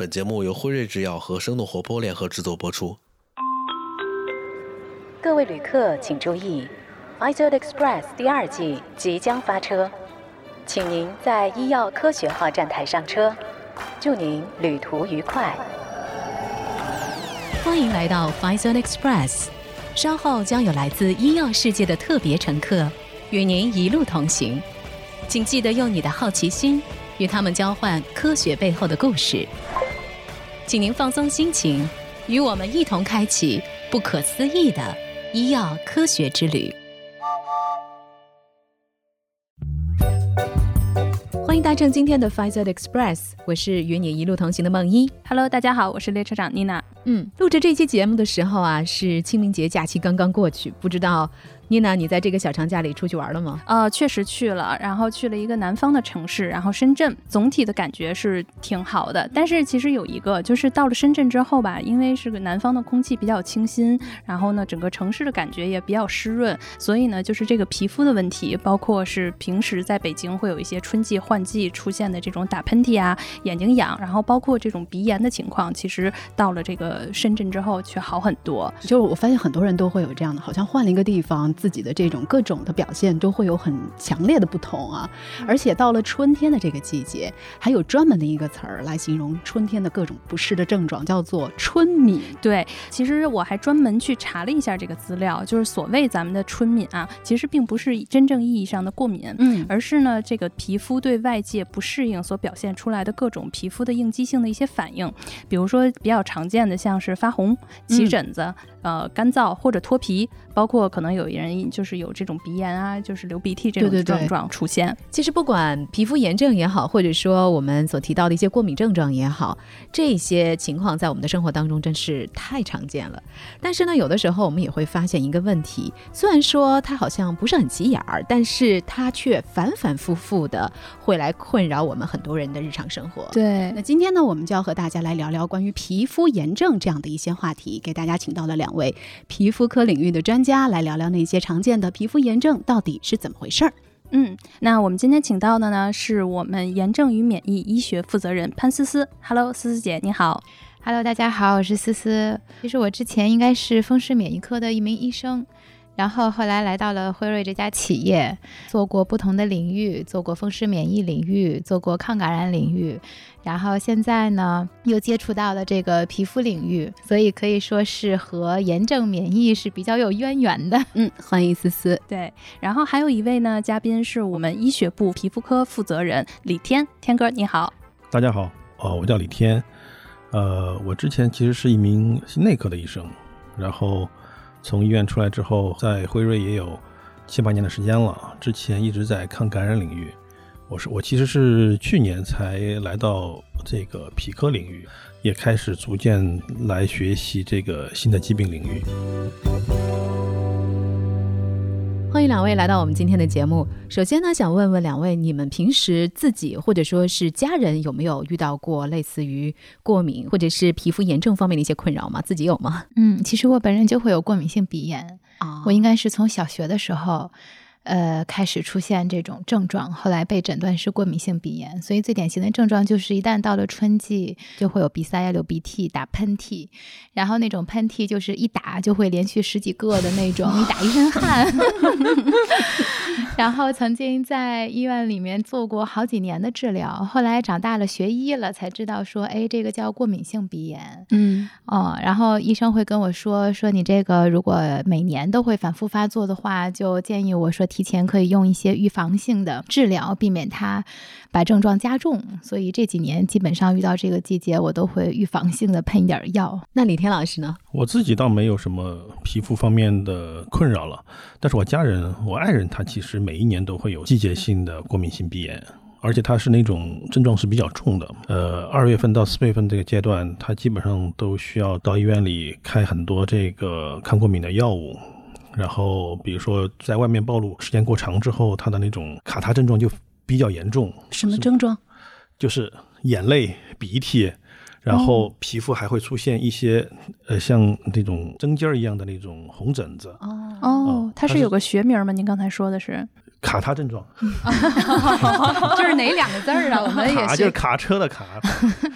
本节目由辉瑞制药和生动活泼联合制作播出。各位旅客请注意 d Express 第二季即将发车，请您在医药科学号站台上车。祝您旅途愉快！欢迎来到 f i z o n Express，稍后将有来自医药世界的特别乘客与您一路同行，请记得用你的好奇心与他们交换科学背后的故事。请您放松心情，与我们一同开启不可思议的医药科学之旅。欢迎搭乘今天的 Pfizer Express，我是与你一路同行的梦一。Hello，大家好，我是列车长妮娜。嗯，录制这期节目的时候啊，是清明节假期刚刚过去，不知道妮娜你在这个小长假里出去玩了吗？呃，确实去了，然后去了一个南方的城市，然后深圳，总体的感觉是挺好的。但是其实有一个，就是到了深圳之后吧，因为是个南方的空气比较清新，然后呢，整个城市的感觉也比较湿润，所以呢，就是这个皮肤的问题，包括是平时在北京会有一些春季换季出现的这种打喷嚏啊、眼睛痒，然后包括这种鼻炎的情况，其实到了这个深圳之后却好很多。就是我发现很多人都会有这样的，好像换了一个地方，自己的这种各种的表现都会有很强烈的不同啊。而且到了春天的这个季节，还有专门的一个词儿来形容春天的各种不适的症状，叫做春敏。对，其实我还专门去查了一下这个资料，就是所谓咱们的春敏啊，其实并不是真正意义上的过敏，嗯而是呢这个皮肤对外界不适应所表现出来的各种皮肤的应激性的一些反应，比如说比较常见的像是发红、起疹子、呃干燥或者脱皮，包括可能有人就是有这种鼻炎啊，就是流鼻涕这种症状出现。其实不管皮肤炎症也好，或者说我们所提到的一些过敏症状也好，这些情况在我们的生活当中真是太常见了。但是呢，有的时候我们也会发现一个问题，虽然说它好像不是很起眼儿，但是它却反反复复的会来困扰我们很多人的日常生活。对那今天呢，我们就要和大家来聊聊关于皮肤炎症这样的一些话题，给大家请到了两位皮肤科领域的专家来聊聊那些常见的皮肤炎症到底是怎么回事儿。嗯，那我们今天请到的呢，是我们炎症与免疫医学负责人潘思思。Hello，思思姐，你好。Hello，大家好，我是思思。其实我之前应该是风湿免疫科的一名医生，然后后来来到了辉瑞这家企业，做过不同的领域，做过风湿免疫领域，做过抗感染领域，然后现在呢又接触到了这个皮肤领域，所以可以说是和炎症免疫是比较有渊源的。嗯，欢迎思思。对，然后还有一位呢，嘉宾是我们医学部皮肤科负责人李天，天哥你好。大家好，哦，我叫李天，呃，我之前其实是一名内科的医生，然后从医院出来之后，在辉瑞也有七八年的时间了，之前一直在抗感染领域。我是我其实是去年才来到这个皮科领域，也开始逐渐来学习这个新的疾病领域。欢迎两位来到我们今天的节目。首先呢，想问问两位，你们平时自己或者说是家人有没有遇到过类似于过敏或者是皮肤炎症方面的一些困扰吗？自己有吗？嗯，其实我本人就会有过敏性鼻炎，啊我应该是从小学的时候，呃，开始出现这种症状，后来被诊断是过敏性鼻炎。所以最典型的症状就是，一旦到了春季，就会有鼻塞呀、流鼻涕、打喷嚏，然后那种喷嚏就是一打就会连续十几个的那种，你打一身汗。然后曾经在医院里面做过好几年的治疗，后来长大了学医了，才知道说，哎，这个叫过敏性鼻炎。嗯，哦，然后医生会跟我说，说你这个如果每年都会反复发作的话，就建议我说提前可以用一些预防性的治疗，避免它把症状加重。所以这几年基本上遇到这个季节，我都会预防性的喷一点药。那李天老师呢？我自己倒没有什么皮肤方面的困扰了，但是我家人，我爱人他其实每一年都会有季节性的过敏性鼻炎，而且他是那种症状是比较重的。呃，二月份到四月份这个阶段，他基本上都需要到医院里开很多这个抗过敏的药物。然后，比如说在外面暴露时间过长之后，他的那种卡他症状就比较严重，什么症状？就是眼泪、鼻涕，然后皮肤还会出现一些呃像那种针尖儿一样的那种红疹子。哦，哦，它是有个学名吗？您刚才说的是？卡他症状，就是哪两个字儿啊？我们 也卡就是卡车的卡，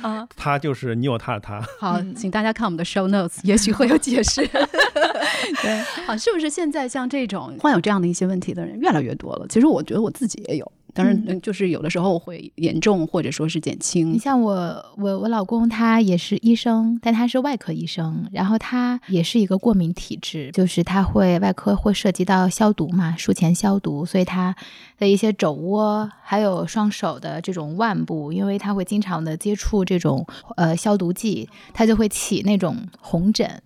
啊，他就是你有他的他。好，嗯请大家看我们的 show notes，也许会有解释。对，好，是不是现在像这种患有这样的一些问题的人越来越多了？其实我觉得我自己也有，当然嗯就是有的时候会严重或者说是减轻你轻。像我，我我老公他也是医生，但他是外科医生，然后他也是一个过敏体质，就是他会外科会涉及到消毒嘛，术前消毒，所以他的一些肘窝还有双手的这种腕部，因为他会经常的接触这种呃消毒剂，他就会起那种红疹。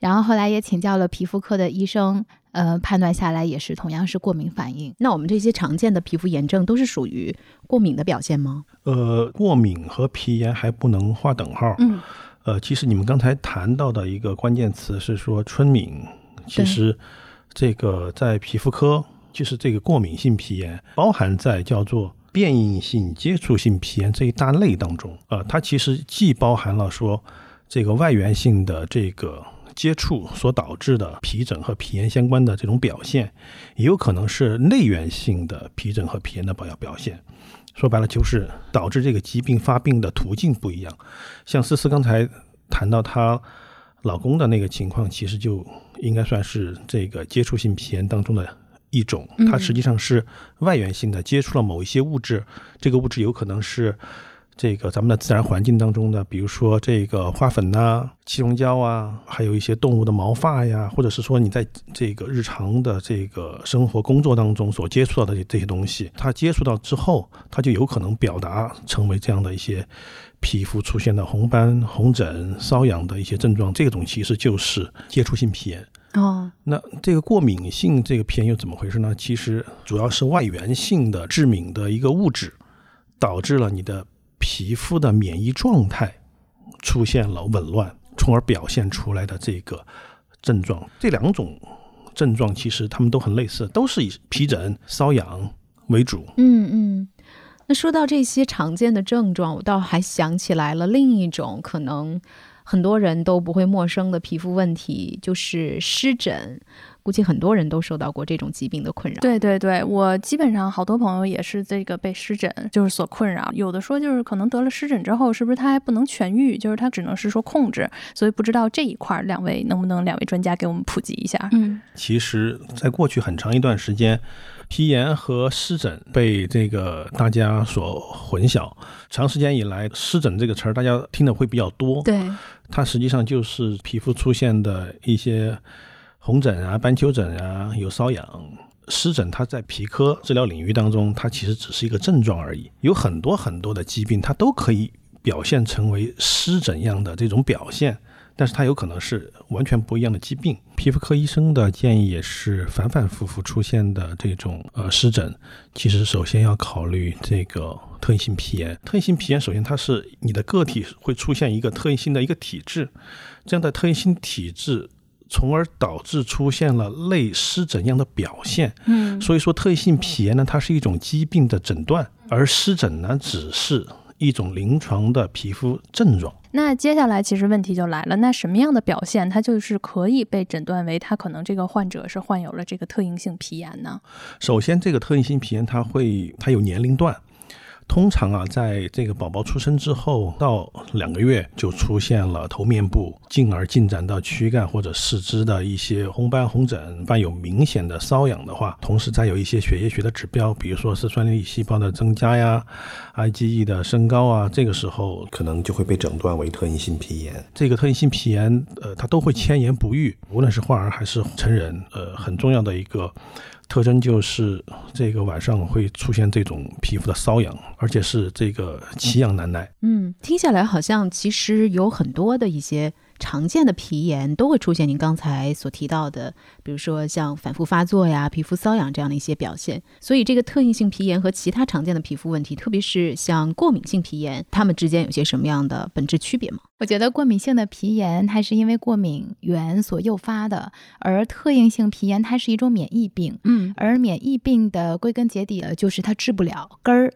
然后后来也请教了皮肤科的医生，呃，判断下来也是同样是过敏反应。那我们这些常见的皮肤炎症都是属于过敏的表现吗？呃，过敏和皮炎还不能划等号。嗯，呃，其实你们刚才谈到的一个关键词是说春敏，其实这个在皮肤科就是这个过敏性皮炎包含在叫做变异性接触性皮炎这一大类当中。呃，它其实既包含了说这个外源性的这个。接触所导致的皮疹和皮炎相关的这种表现，也有可能是内源性的皮疹和皮炎的表表现。说白了，就是导致这个疾病发病的途径不一样。像思思刚才谈到她老公的那个情况，其实就应该算是这个接触性皮炎当中的一种。它实际上是外源性的接触了某一些物质，这个物质有可能是。这个咱们的自然环境当中的，比如说这个花粉呐、气溶胶啊，还有一些动物的毛发呀，或者是说你在这个日常的这个生活工作当中所接触到的这些东西，它接触到之后，它就有可能表达成为这样的一些皮肤出现的红斑、红疹、瘙痒的一些症状。这种其实就是接触性皮炎。哦，那这个过敏性这个皮炎又怎么回事呢？其实主要是外源性的致敏的一个物质，导致了你的。皮肤的免疫状态出现了紊乱，从而表现出来的这个症状。这两种症状其实它们都很类似，都是以皮疹、瘙痒为主。嗯嗯。那说到这些常见的症状，我倒还想起来了另一种可能很多人都不会陌生的皮肤问题，就是湿疹。估计很多人都受到过这种疾病的困扰。对对对，我基本上好多朋友也是这个被湿疹就是所困扰。有的说就是可能得了湿疹之后，是不是他还不能痊愈？就是他只能是说控制。所以不知道这一块，两位能不能两位专家给我们普及一下？嗯，其实，在过去很长一段时间，皮炎和湿疹被这个大家所混淆。长时间以来，湿疹这个词儿大家听的会比较多。对，它实际上就是皮肤出现的一些。红疹啊、斑丘疹啊，有瘙痒、湿疹，它在皮科治疗领域当中，它其实只是一个症状而已。有很多很多的疾病，它都可以表现成为湿疹样的这种表现，但是它有可能是完全不一样的疾病。皮肤科医生的建议也是，反反复复出现的这种呃湿疹，其实首先要考虑这个特异性皮炎。特异性皮炎首先它是你的个体会出现一个特异性的一个体质，这样的特异性体质。从而导致出现了类湿疹样的表现。嗯，所以说特异性皮炎呢，它是一种疾病的诊断，而湿疹呢，只是一种临床的皮肤症状。那接下来其实问题就来了，那什么样的表现，它就是可以被诊断为它可能这个患者是患有了这个特应性皮炎呢？首先，这个特应性皮炎它会它有年龄段。通常啊，在这个宝宝出生之后到两个月就出现了头面部，进而进展到躯干或者四肢的一些红斑、红疹，伴有明显的瘙痒的话，同时再有一些血液学的指标，比如说是酸粒细胞的增加呀、IgE 的升高啊，这个时候可能就会被诊断为特异性皮炎。这个特异性皮炎，呃，它都会迁延不愈，无论是患儿还是成人，呃，很重要的一个。特征就是这个晚上会出现这种皮肤的瘙痒，而且是这个奇痒难耐。嗯，听下来好像其实有很多的一些常见的皮炎都会出现您刚才所提到的，比如说像反复发作呀、皮肤瘙痒这样的一些表现。所以这个特异性皮炎和其他常见的皮肤问题，特别是像过敏性皮炎，它们之间有些什么样的本质区别吗？我觉得过敏性的皮炎它是因为过敏源所诱发的，而特应性皮炎它是一种免疫病。嗯，而免疫病的归根结底就是它治不了根儿，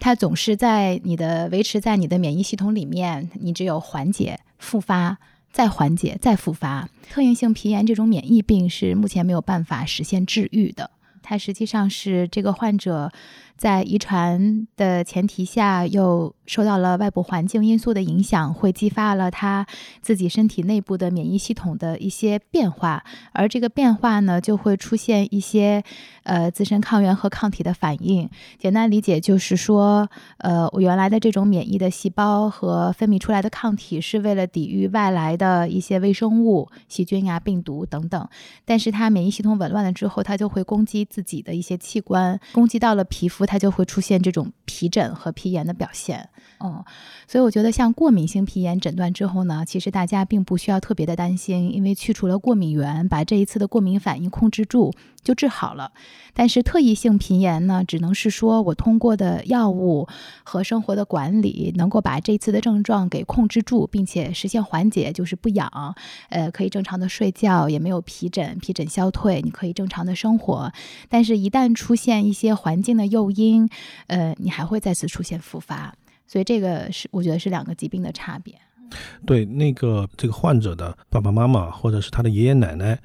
它总是在你的维持在你的免疫系统里面，你只有缓解、复发、再缓解、再复发。特应性皮炎这种免疫病是目前没有办法实现治愈的。它实际上是这个患者在遗传的前提下，又受到了外部环境因素的影响，会激发了他自己身体内部的免疫系统的一些变化，而这个变化呢，就会出现一些呃自身抗原和抗体的反应。简单理解就是说，呃，我原来的这种免疫的细胞和分泌出来的抗体是为了抵御外来的一些微生物、细菌啊、病毒等等，但是它免疫系统紊乱了之后，它就会攻击自己的一些器官，攻击到了皮肤，它就会出现这种皮疹和皮炎的表现。嗯，所以我觉得像过敏性皮炎诊断之后呢，其实大家并不需要特别的担心，因为去除了过敏源，把这一次的过敏反应控制住就治好了。但是特异性皮炎呢，只能是说我通过的药物和生活的管理，能够把这次的症状给控制住，并且实现缓解，就是不痒，呃，可以正常的睡觉，也没有皮疹，皮疹消退，你可以正常的生活。但是，一旦出现一些环境的诱因，呃，你还会再次出现复发。所以这个是我觉得是两个疾病的差别。对，那个这个患者的爸爸妈妈或者是他的爷爷奶奶，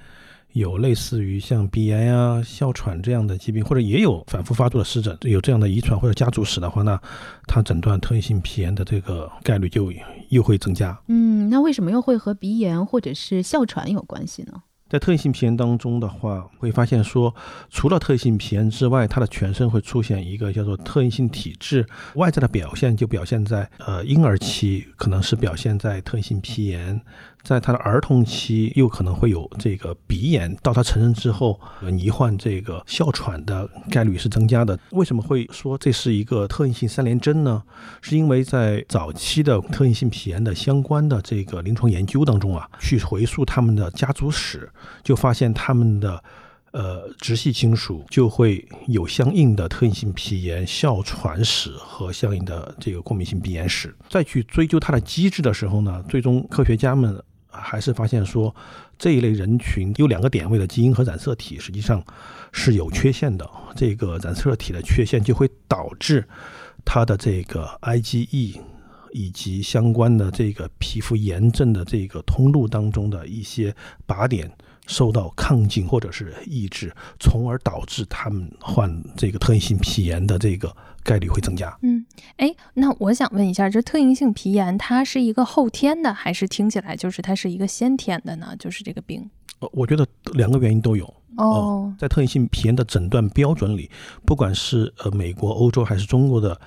有类似于像鼻炎呀、哮喘这样的疾病，或者也有反复发作的湿疹，有这样的遗传或者家族史的话，那他诊断特异性皮炎的这个概率就又会增加。嗯，那为什么又会和鼻炎或者是哮喘有关系呢？在特异性皮炎当中的话，会发现说，除了特异性皮炎之外，它的全身会出现一个叫做特异性体质，外在的表现就表现在呃婴儿期，可能是表现在特异性皮炎。在他的儿童期，又可能会有这个鼻炎；到他成人之后，罹患这个哮喘的概率是增加的。为什么会说这是一个特异性三联征呢？是因为在早期的特异性皮炎的相关的这个临床研究当中啊，去回溯他们的家族史，就发现他们的呃直系亲属就会有相应的特异性皮炎、哮喘史和相应的这个过敏性鼻炎史。再去追究它的机制的时候呢，最终科学家们。还是发现说，这一类人群有两个点位的基因和染色体实际上是有缺陷的。这个染色体的缺陷就会导致它的这个 IgE 以及相关的这个皮肤炎症的这个通路当中的一些靶点受到抗进或者是抑制，从而导致他们患这个特异性皮炎的这个。概率会增加。嗯，哎，那我想问一下，这特异性皮炎它是一个后天的，还是听起来就是它是一个先天的呢？就是这个病？呃，我觉得两个原因都有。哦，在特异性皮炎的诊断标准里，不管是呃美国、欧洲还是中国的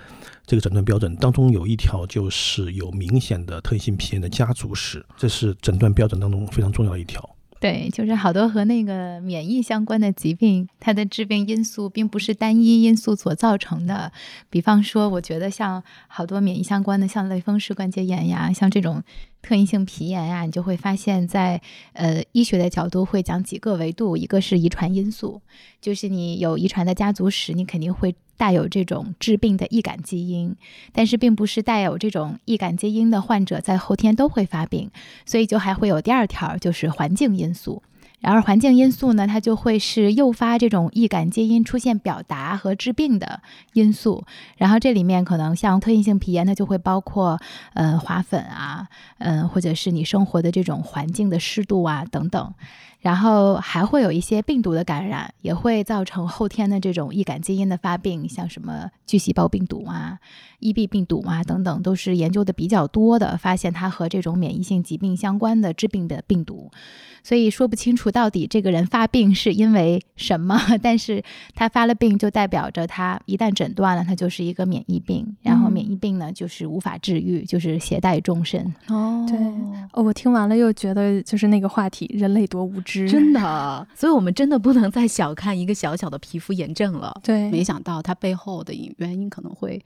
这个诊断标准当中，有一条就是有明显的特异性皮炎的家族史，这是诊断标准当中非常重要的一条。对，就是好多和那个免疫相关的疾病，它的致病因素并不是单一因素所造成的。比方说，我觉得像好多免疫相关的，像类风湿关节炎呀，像这种。特异性皮炎呀，你就会发现，在呃医学的角度会讲几个维度，一个是遗传因素，就是你有遗传的家族史，你肯定会带有这种致病的易感基因，但是并不是带有这种易感基因的患者在后天都会发病，所以就还会有第二条，就是环境因素。然而，环境因素呢，它就会是诱发这种易感基因出现表达和致病的因素。然后，这里面可能像特异性皮炎，它就会包括呃花粉啊，嗯，或者是你生活的这种环境的湿度啊等等。然后还会有一些病毒的感染，也会造成后天的这种易感基因的发病，像什么巨细胞病毒啊、EB 病毒啊等等，都是研究的比较多的，发现它和这种免疫性疾病相关的致病的病毒。所以说不清楚到底这个人发病是因为什么，但是他发了病就代表着他一旦诊断了，他就是一个免疫病，然后免疫病呢就是无法治愈，就是携带终身。哦，对，哦，我听完了又觉得就是那个话题，人类多无知，真的，所以我们真的不能再小看一个小小的皮肤炎症了。对，没想到它背后的原因可能会。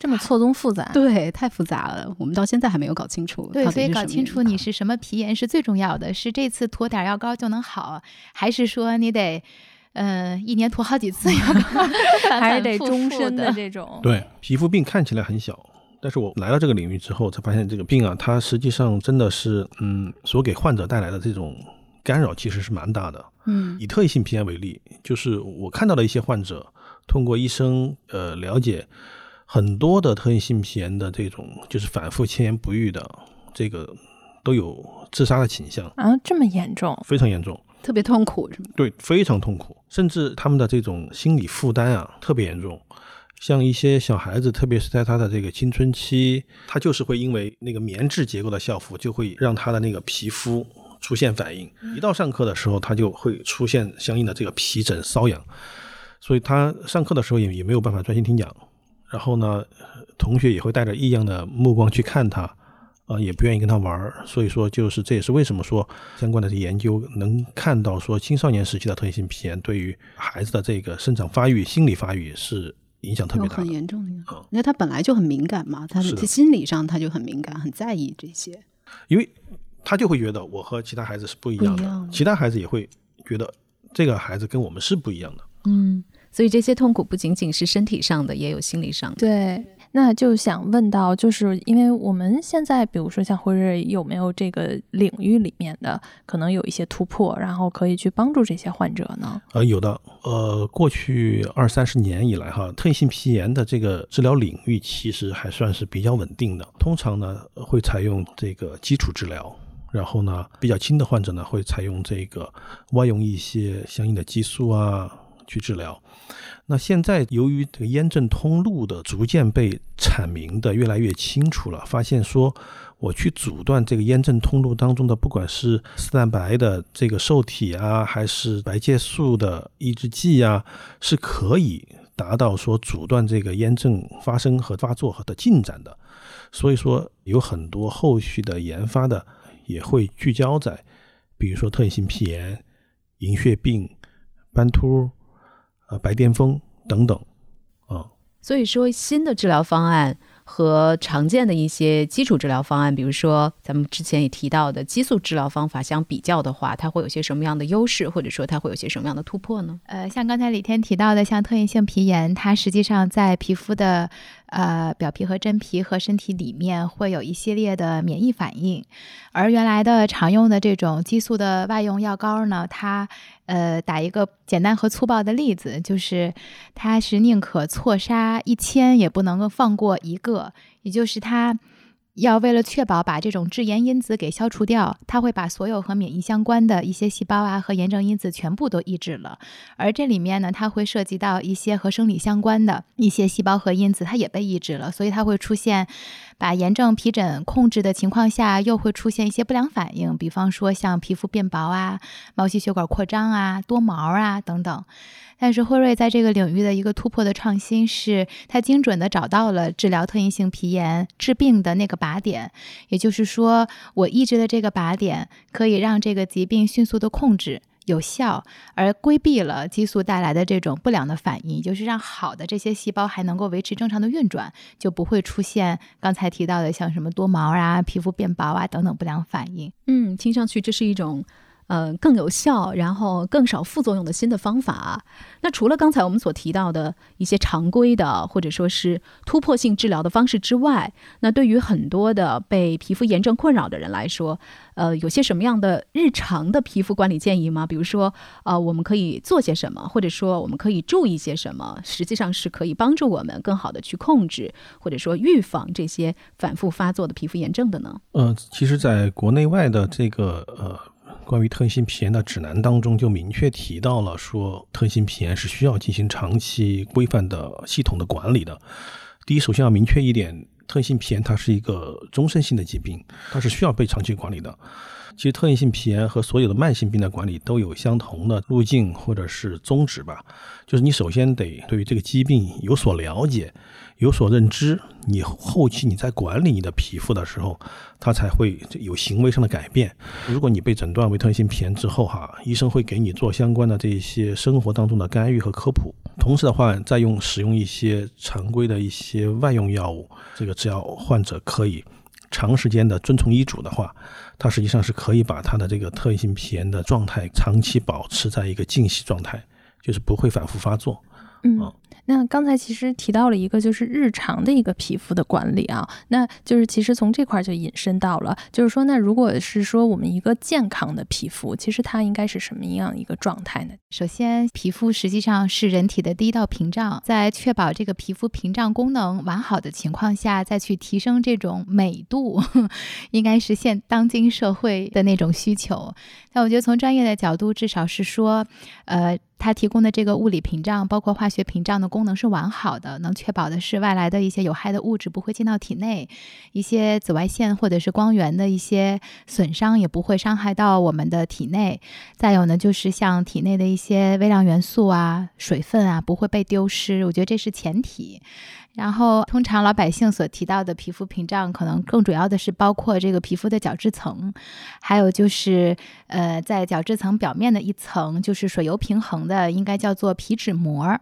这么错综复杂，对，太复杂了，我们到现在还没有搞清楚。对，所以搞清楚你是什么皮炎是最重要的。是这次涂点药膏就能好，还是说你得，呃，一年涂好几次药膏，还是得终身的这种？对，皮肤病看起来很小，但是我来到这个领域之后，才发现这个病啊，它实际上真的是，嗯，所给患者带来的这种干扰其实是蛮大的。嗯，以特异性皮炎为例，就是我看到的一些患者，通过医生呃了解。很多的特异性皮炎的这种就是反复千言不愈的，这个都有自杀的倾向啊，这么严重？非常严重。特别痛苦是吗？对，非常痛苦，甚至他们的这种心理负担啊特别严重。像一些小孩子，特别是在他的这个青春期，他就是会因为那个棉质结构的校服，就会让他的那个皮肤出现反应。一到上课的时候，他就会出现相应的这个皮疹、瘙痒，所以他上课的时候也也没有办法专心听讲。然后呢，同学也会带着异样的目光去看他，啊，也不愿意跟他玩儿。所以说，就是这也是为什么说相关的研究能看到说青少年时期的特异性皮炎对于孩子的这个生长发育、心理发育是影响特别大。很严重的，嗯因为他本来就很敏感嘛，他他心理上他就很敏感，很在意这些。因为他就会觉得我和其他孩子是不一样的，样的其他孩子也会觉得这个孩子跟我们是不一样的。嗯，所以这些痛苦不仅仅是身体上的，也有心理上的。对，那就想问到，就是因为我们现在，比如说像辉瑞，有没有这个领域里面的可能有一些突破，然后可以去帮助这些患者呢？呃，有的，呃，过去二三十年以来哈，特异性皮炎的这个治疗领域其实还算是比较稳定的。通常呢，会采用这个基础治疗，然后呢，比较轻的患者呢，会采用这个外用一些相应的激素啊去治疗。那现在由于这个炎症通路的逐渐被阐明的越来越清楚了，发现说我去阻断这个炎症通路当中的，不管是丝蛋白的这个受体啊，还是白介素的抑制剂啊，是可以达到说阻断这个炎症发生和发作和的进展的。所以说，有很多后续的研发的也会聚焦在，比如说特异性皮炎、银屑病、斑秃、呃白癜风等等啊。所以说，新的治疗方案和常见的一些基础治疗方案，比如说咱们之前也提到的激素治疗方法相比较的话，它会有些什么样的优势，或者说它会有些什么样的突破呢？呃，像刚才李天提到的，像特异性皮炎，它实际上在皮肤的呃表皮和真皮和身体里面会有一系列的免疫反应，而原来的常用的这种激素的外用药膏呢，它呃打一个简单和粗暴的例子，就是它是宁可错杀一千，也不能够放过一个，也就是它。要为了确保把这种致炎因子给消除掉，它会把所有和免疫相关的一些细胞啊和炎症因子全部都抑制了。而这里面呢，它会涉及到一些和生理相关的一些细胞和因子，它也被抑制了，所以它会出现把炎症皮疹控制的情况下，又会出现一些不良反应，比方说像皮肤变薄啊、毛细血管扩张啊、多毛啊等等。但是辉瑞在这个领域的一个突破的创新是，它精准的找到了治疗特异性皮炎治病的那个靶点，也就是说，我抑制的这个靶点可以让这个疾病迅速的控制。有效，而规避了激素带来的这种不良的反应，就是让好的这些细胞还能够维持正常的运转，就不会出现刚才提到的像什么多毛啊、皮肤变薄啊等等不良反应。嗯，听上去这是一种。呃，更有效，然后更少副作用的新的方法。那除了刚才我们所提到的一些常规的或者说是突破性治疗的方式之外，那对于很多的被皮肤炎症困扰的人来说，呃，有些什么样的日常的皮肤管理建议吗？比如说，呃，我们可以做些什么，或者说我们可以注意些什么，实际上是可以帮助我们更好的去控制或者说预防这些反复发作的皮肤炎症的呢？呃，其实，在国内外的这个呃。关于特异性皮炎的指南当中，就明确提到了说，特异性皮炎是需要进行长期规范的系统的管理的。第一，首先要明确一点，特异性皮炎它是一个终身性的疾病，它是需要被长期管理的。其实，特异性皮炎和所有的慢性病的管理都有相同的路径或者是宗旨吧，就是你首先得对于这个疾病有所了解。有所认知，你后期你在管理你的皮肤的时候，它才会有行为上的改变。如果你被诊断为特异性皮炎之后，哈，医生会给你做相关的这些生活当中的干预和科普，同时的话，再用使用一些常规的一些外用药物。这个只要患者可以长时间的遵从医嘱的话，它实际上是可以把它的这个特异性皮炎的状态长期保持在一个静息状态，就是不会反复发作。嗯，那刚才其实提到了一个，就是日常的一个皮肤的管理啊，那就是其实从这块就引申到了，就是说，那如果是说我们一个健康的皮肤，其实它应该是什么样一个状态呢？首先，皮肤实际上是人体的第一道屏障，在确保这个皮肤屏障功能完好的情况下，再去提升这种美度，应该是现当今社会的那种需求。那我觉得从专业的角度，至少是说，呃。它提供的这个物理屏障，包括化学屏障的功能是完好的，能确保的是外来的一些有害的物质不会进到体内，一些紫外线或者是光源的一些损伤也不会伤害到我们的体内。再有呢，就是像体内的一些微量元素啊、水分啊不会被丢失，我觉得这是前提。然后，通常老百姓所提到的皮肤屏障，可能更主要的是包括这个皮肤的角质层，还有就是，呃，在角质层表面的一层，就是水油平衡的，应该叫做皮脂膜。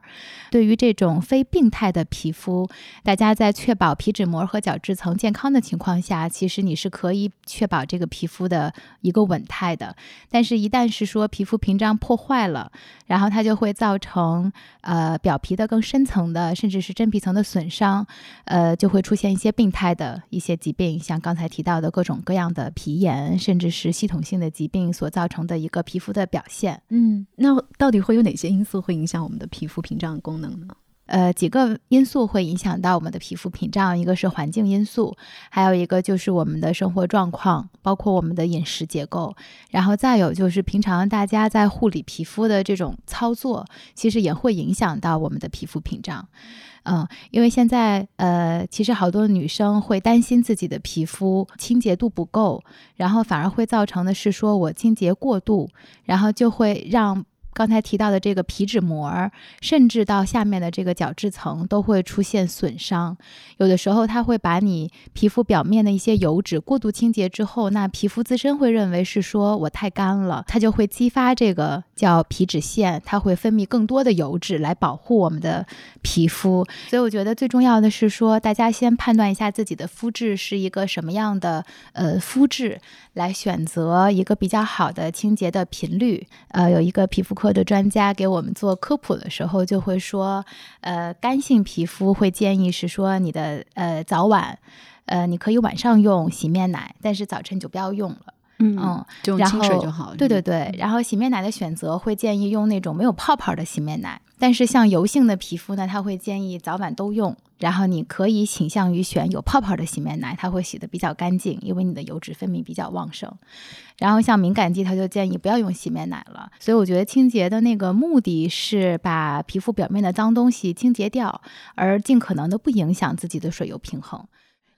对于这种非病态的皮肤，大家在确保皮脂膜和角质层健康的情况下，其实你是可以确保这个皮肤的一个稳态的。但是，一旦是说皮肤屏障破坏了，然后它就会造成呃表皮的更深层的，甚至是真皮层的损。伤，呃，就会出现一些病态的一些疾病，像刚才提到的各种各样的皮炎，甚至是系统性的疾病所造成的一个皮肤的表现。嗯，那到底会有哪些因素会影响我们的皮肤屏障功能呢？呃，几个因素会影响到我们的皮肤屏障，一个是环境因素，还有一个就是我们的生活状况，包括我们的饮食结构，然后再有就是平常大家在护理皮肤的这种操作，其实也会影响到我们的皮肤屏障。嗯，因为现在呃，其实好多女生会担心自己的皮肤清洁度不够，然后反而会造成的是说我清洁过度，然后就会让。刚才提到的这个皮脂膜，甚至到下面的这个角质层都会出现损伤。有的时候，它会把你皮肤表面的一些油脂过度清洁之后，那皮肤自身会认为是说我太干了，它就会激发这个叫皮脂腺，它会分泌更多的油脂来保护我们的皮肤。所以，我觉得最重要的是说，大家先判断一下自己的肤质是一个什么样的呃肤质，来选择一个比较好的清洁的频率。呃，有一个皮肤科。或者专家给我们做科普的时候，就会说，呃，干性皮肤会建议是说，你的呃早晚，呃，你可以晚上用洗面奶，但是早晨就不要用了。嗯，就清水就好。对对对，然后洗面奶的选择会建议用那种没有泡泡的洗面奶。但是像油性的皮肤呢，它会建议早晚都用。然后你可以倾向于选有泡泡的洗面奶，它会洗的比较干净，因为你的油脂分泌比较旺盛。然后像敏感肌，他就建议不要用洗面奶了。所以我觉得清洁的那个目的是把皮肤表面的脏东西清洁掉，而尽可能的不影响自己的水油平衡。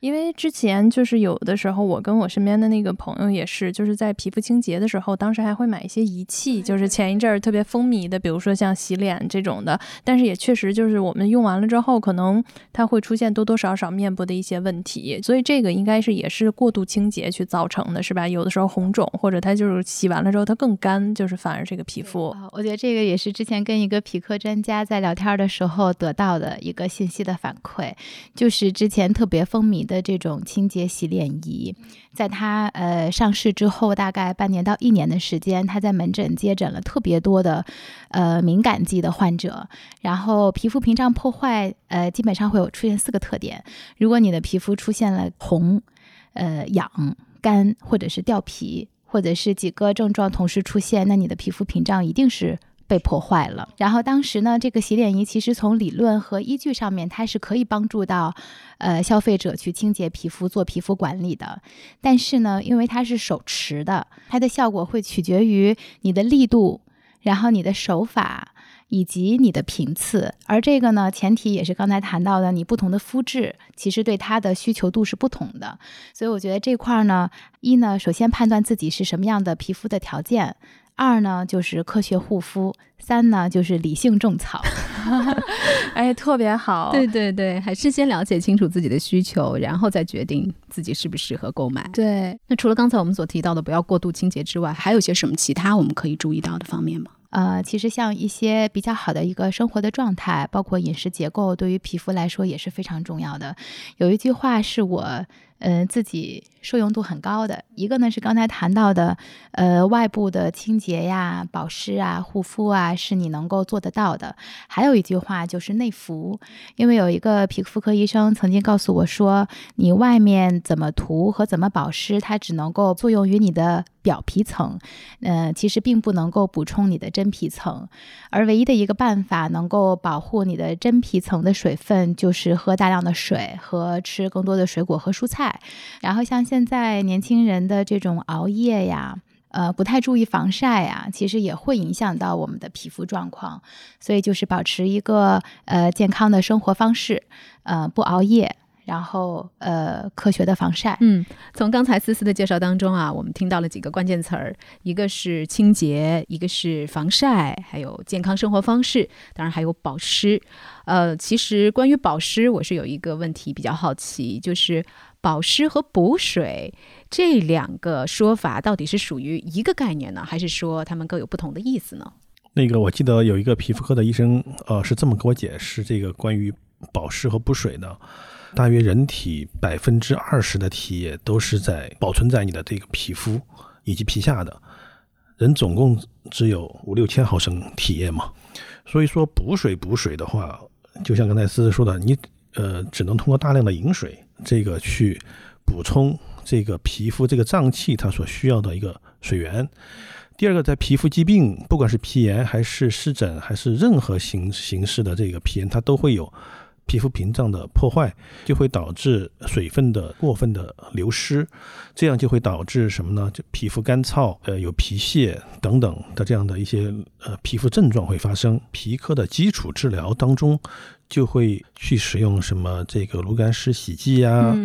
因为之前就是有的时候，我跟我身边的那个朋友也是，就是在皮肤清洁的时候，当时还会买一些仪器，就是前一阵儿特别风靡的，比如说像洗脸这种的。但是也确实就是我们用完了之后，可能它会出现多多少少面部的一些问题，所以这个应该是也是过度清洁去造成的，是吧？有的时候红肿，或者它就是洗完了之后它更干，就是反而这个皮肤。我觉得这个也是之前跟一个皮科专家在聊天的时候得到的一个信息的反馈，就是之前特别风靡。的这种清洁洗脸仪，在它呃上市之后，大概半年到一年的时间，它在门诊接诊了特别多的呃敏感肌的患者，然后皮肤屏障破坏，呃基本上会有出现四个特点。如果你的皮肤出现了红、呃痒、干，或者是掉皮，或者是几个症状同时出现，那你的皮肤屏障一定是。被破坏了。然后当时呢，这个洗脸仪其实从理论和依据上面，它是可以帮助到呃消费者去清洁皮肤、做皮肤管理的。但是呢，因为它是手持的，它的效果会取决于你的力度，然后你的手法以及你的频次。而这个呢，前提也是刚才谈到的，你不同的肤质其实对它的需求度是不同的。所以我觉得这块儿呢，一呢，首先判断自己是什么样的皮肤的条件。二呢就是科学护肤，三呢就是理性种草，哎，特别好。对对对，还是先了解清楚自己的需求，然后再决定自己适不适合购买。对，那除了刚才我们所提到的不要过度清洁之外，还有些什么其他我们可以注意到的方面吗？呃，其实像一些比较好的一个生活的状态，包括饮食结构，对于皮肤来说也是非常重要的。有一句话是我呃，自己受用度很高的。一个呢是刚才谈到的，呃，外部的清洁呀、保湿啊、护肤啊，是你能够做得到的。还有一句话就是内服，因为有一个皮肤科医生曾经告诉我说，你外面怎么涂和怎么保湿，它只能够作用于你的表皮层，呃，其实并不能够补充你的真皮层。而唯一的一个办法能够保护你的真皮层的水分，就是喝大量的水和吃更多的水果和蔬菜。然后像现在年轻人的这种熬夜呀，呃，不太注意防晒呀，其实也会影响到我们的皮肤状况。所以就是保持一个呃健康的生活方式，呃，不熬夜。然后，呃，科学的防晒。嗯，从刚才思思的介绍当中啊，我们听到了几个关键词儿，一个是清洁，一个是防晒，还有健康生活方式，当然还有保湿。呃，其实关于保湿，我是有一个问题比较好奇，就是保湿和补水这两个说法到底是属于一个概念呢，还是说它们各有不同的意思呢？那个我记得有一个皮肤科的医生，呃，是这么给我解释这个关于保湿和补水的。大约人体百分之二十的体液都是在保存在你的这个皮肤以及皮下的，人总共只有五六千毫升体液嘛，所以说补水补水的话，就像刚才思思说的，你呃只能通过大量的饮水这个去补充这个皮肤这个脏器它所需要的一个水源。第二个，在皮肤疾病，不管是皮炎还是湿疹还是任何形形式的这个皮炎，它都会有。皮肤屏障的破坏就会导致水分的过分的流失，这样就会导致什么呢？就皮肤干燥，呃，有皮屑等等的这样的一些呃皮肤症状会发生。皮科的基础治疗当中就会去使用什么这个炉甘石洗剂啊、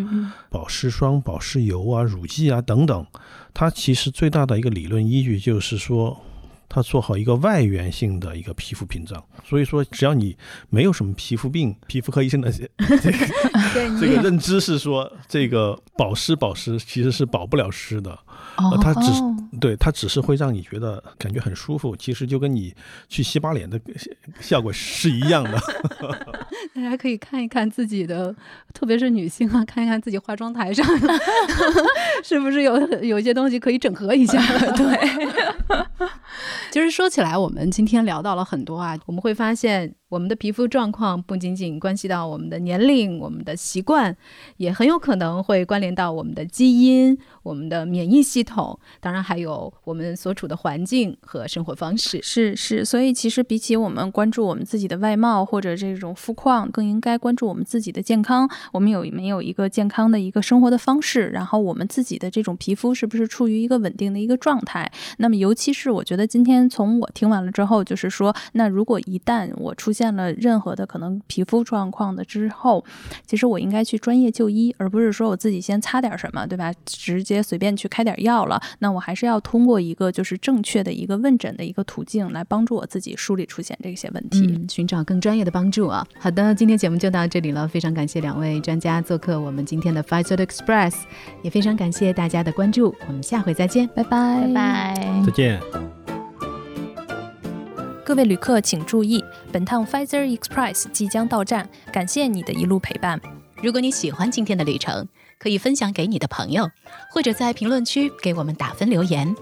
保湿霜、保湿油啊、乳剂啊等等。它其实最大的一个理论依据就是说。它做好一个外源性的一个皮肤屏障，所以说只要你没有什么皮肤病，皮肤科医生的这个 这个认知是说，这个保湿保湿其实是保不了湿的。哦，它只对它只是会让你觉得感觉很舒服，其实就跟你去洗把脸的效果是一样的。大家可以看一看自己的，特别是女性啊，看一看自己化妆台上 是不是有有一些东西可以整合一下。对，其实说起来，我们今天聊到了很多啊，我们会发现。我们的皮肤状况不仅仅关系到我们的年龄、我们的习惯，也很有可能会关联到我们的基因、我们的免疫系统，当然还有我们所处的环境和生活方式。是是，所以其实比起我们关注我们自己的外貌或者这种肤况，更应该关注我们自己的健康。我们有没有一个健康的一个生活的方式？然后我们自己的这种皮肤是不是处于一个稳定的一个状态？那么，尤其是我觉得今天从我听完了之后，就是说，那如果一旦我出现见了任何的可能皮肤状况的之后，其实我应该去专业就医，而不是说我自己先擦点什么，对吧？直接随便去开点药了。那我还是要通过一个就是正确的一个问诊的一个途径来帮助我自己梳理出现这些问题，寻找更专业的帮助啊。好的，今天节目就到这里了，非常感谢两位专家做客我们今天的 f i z e r Express，也非常感谢大家的关注，我们下回再见，拜拜拜拜，再见。各位旅客请注意，本趟 Pfizer Express 即将到站，感谢你的一路陪伴。如果你喜欢今天的旅程，可以分享给你的朋友，或者在评论区给我们打分留言。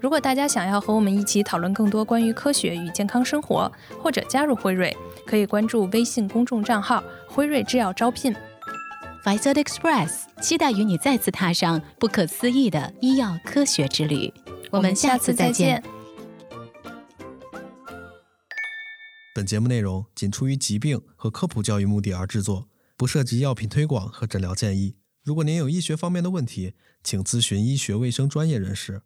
如果大家想要和我们一起讨论更多关于科学与健康生活，或者加入辉瑞，可以关注微信公众账号“辉瑞制药招聘”。Pfizer Express 期待与你再次踏上不可思议的医药科学之旅。我们下次再见。本节目内容仅出于疾病和科普教育目的而制作，不涉及药品推广和诊疗建议。如果您有医学方面的问题，请咨询医学卫生专业人士。